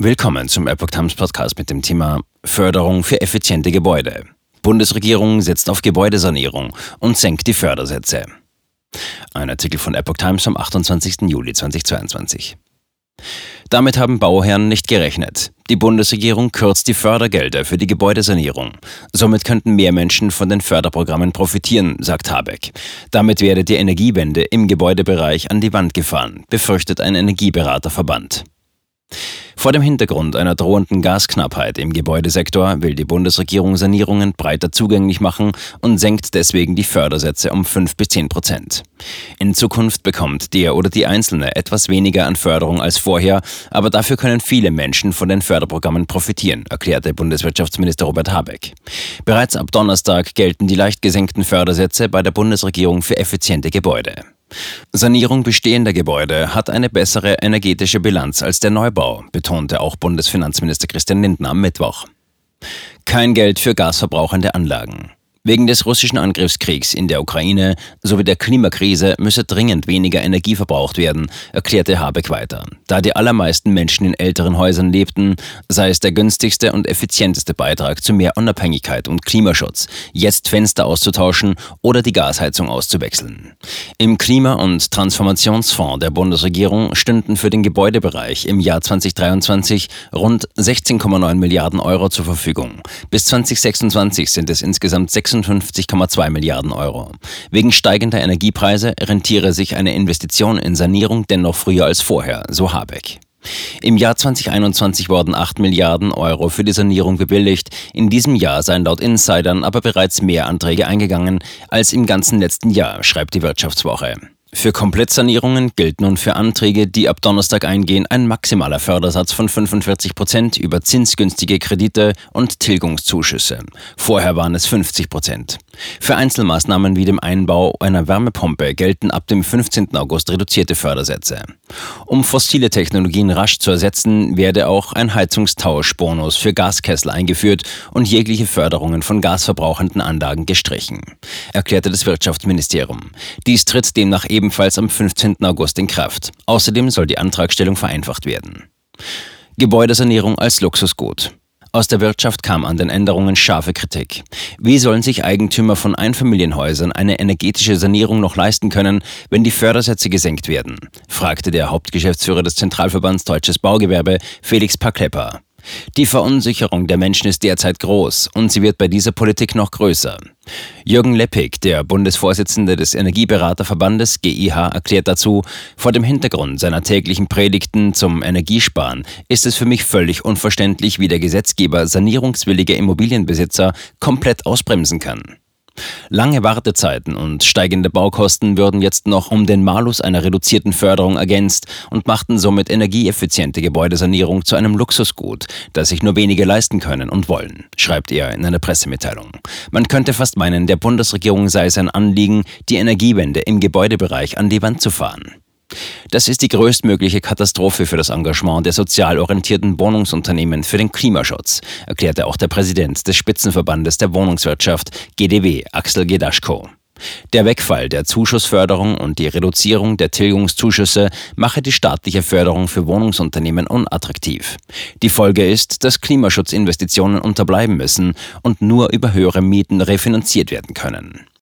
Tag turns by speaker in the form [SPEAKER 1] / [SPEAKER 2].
[SPEAKER 1] Willkommen zum Epoch Times Podcast mit dem Thema Förderung für effiziente Gebäude. Bundesregierung setzt auf Gebäudesanierung und senkt die Fördersätze. Ein Artikel von Epoch Times am 28. Juli 2022. Damit haben Bauherren nicht gerechnet. Die Bundesregierung kürzt die Fördergelder für die Gebäudesanierung. Somit könnten mehr Menschen von den Förderprogrammen profitieren, sagt Habeck. Damit werde die Energiewende im Gebäudebereich an die Wand gefahren, befürchtet ein Energieberaterverband. Vor dem Hintergrund einer drohenden Gasknappheit im Gebäudesektor will die Bundesregierung Sanierungen breiter zugänglich machen und senkt deswegen die Fördersätze um 5 bis 10 Prozent. In Zukunft bekommt der oder die Einzelne etwas weniger an Förderung als vorher, aber dafür können viele Menschen von den Förderprogrammen profitieren, erklärte Bundeswirtschaftsminister Robert Habeck. Bereits ab Donnerstag gelten die leicht gesenkten Fördersätze bei der Bundesregierung für effiziente Gebäude. Sanierung bestehender Gebäude hat eine bessere energetische Bilanz als der Neubau, betonte auch Bundesfinanzminister Christian Lindner am Mittwoch. Kein Geld für gasverbrauchende Anlagen. Wegen des russischen Angriffskriegs in der Ukraine sowie der Klimakrise müsse dringend weniger Energie verbraucht werden, erklärte Habeck weiter. Da die allermeisten Menschen in älteren Häusern lebten, sei es der günstigste und effizienteste Beitrag zu mehr Unabhängigkeit und Klimaschutz, jetzt Fenster auszutauschen oder die Gasheizung auszuwechseln. Im Klima- und Transformationsfonds der Bundesregierung stünden für den Gebäudebereich im Jahr 2023 rund 16,9 Milliarden Euro zur Verfügung. Bis 2026 sind es insgesamt 6 56,2 Milliarden Euro. Wegen steigender Energiepreise rentiere sich eine Investition in Sanierung dennoch früher als vorher, so Habeck. Im Jahr 2021 wurden 8 Milliarden Euro für die Sanierung bewilligt. In diesem Jahr seien laut Insidern aber bereits mehr Anträge eingegangen als im ganzen letzten Jahr, schreibt die Wirtschaftswoche. Für Komplettsanierungen gilt nun für Anträge, die ab Donnerstag eingehen, ein maximaler Fördersatz von 45 Prozent über zinsgünstige Kredite und Tilgungszuschüsse. Vorher waren es 50 Prozent. Für Einzelmaßnahmen wie dem Einbau einer Wärmepumpe gelten ab dem 15. August reduzierte Fördersätze. Um fossile Technologien rasch zu ersetzen, werde auch ein Heizungstauschbonus für Gaskessel eingeführt und jegliche Förderungen von gasverbrauchenden Anlagen gestrichen, erklärte das Wirtschaftsministerium. Dies tritt demnach ebenfalls am 15. August in Kraft. Außerdem soll die Antragstellung vereinfacht werden. Gebäudesanierung als Luxusgut. Aus der Wirtschaft kam an den Änderungen scharfe Kritik. Wie sollen sich Eigentümer von Einfamilienhäusern eine energetische Sanierung noch leisten können, wenn die Fördersätze gesenkt werden? fragte der Hauptgeschäftsführer des Zentralverbands Deutsches Baugewerbe, Felix Paklepper. Die Verunsicherung der Menschen ist derzeit groß und sie wird bei dieser Politik noch größer. Jürgen Leppig, der Bundesvorsitzende des Energieberaterverbandes GIH, erklärt dazu, vor dem Hintergrund seiner täglichen Predigten zum Energiesparen ist es für mich völlig unverständlich, wie der Gesetzgeber sanierungswillige Immobilienbesitzer komplett ausbremsen kann. Lange Wartezeiten und steigende Baukosten würden jetzt noch um den Malus einer reduzierten Förderung ergänzt und machten somit energieeffiziente Gebäudesanierung zu einem Luxusgut, das sich nur wenige leisten können und wollen, schreibt er in einer Pressemitteilung. Man könnte fast meinen, der Bundesregierung sei es ein Anliegen, die Energiewende im Gebäudebereich an die Wand zu fahren. Das ist die größtmögliche Katastrophe für das Engagement der sozial orientierten Wohnungsunternehmen für den Klimaschutz, erklärte auch der Präsident des Spitzenverbandes der Wohnungswirtschaft GDW, Axel Gedaschko. Der Wegfall der Zuschussförderung und die Reduzierung der Tilgungszuschüsse mache die staatliche Förderung für Wohnungsunternehmen unattraktiv. Die Folge ist, dass Klimaschutzinvestitionen unterbleiben müssen und nur über höhere Mieten refinanziert werden können.